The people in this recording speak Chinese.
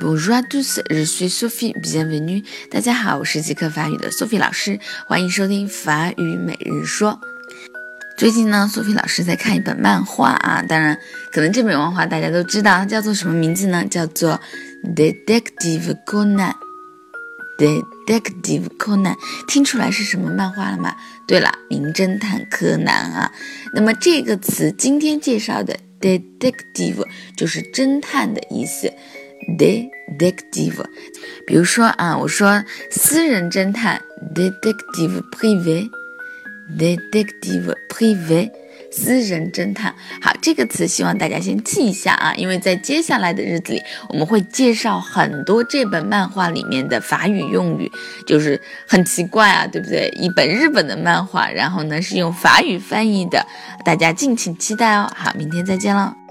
Bonjour à tous, je suis Sophie, bienvenue. 大家好，我是极客法语的 Sophie 老师，欢迎收听法语每日说。最近呢，Sophie 老师在看一本漫画啊，当然，可能这本漫画大家都知道，它叫做什么名字呢？叫做 Detective Conan。Detective Conan，听出来是什么漫画了吗？对了，名侦探柯南啊。那么这个词今天介绍的 Detective 就是侦探的意思。Detective，比如说啊，我说私人侦探，Detective privé，Detective privé，私人侦探。好，这个词希望大家先记一下啊，因为在接下来的日子里，我们会介绍很多这本漫画里面的法语用语，就是很奇怪啊，对不对？一本日本的漫画，然后呢是用法语翻译的，大家敬请期待哦。好，明天再见了。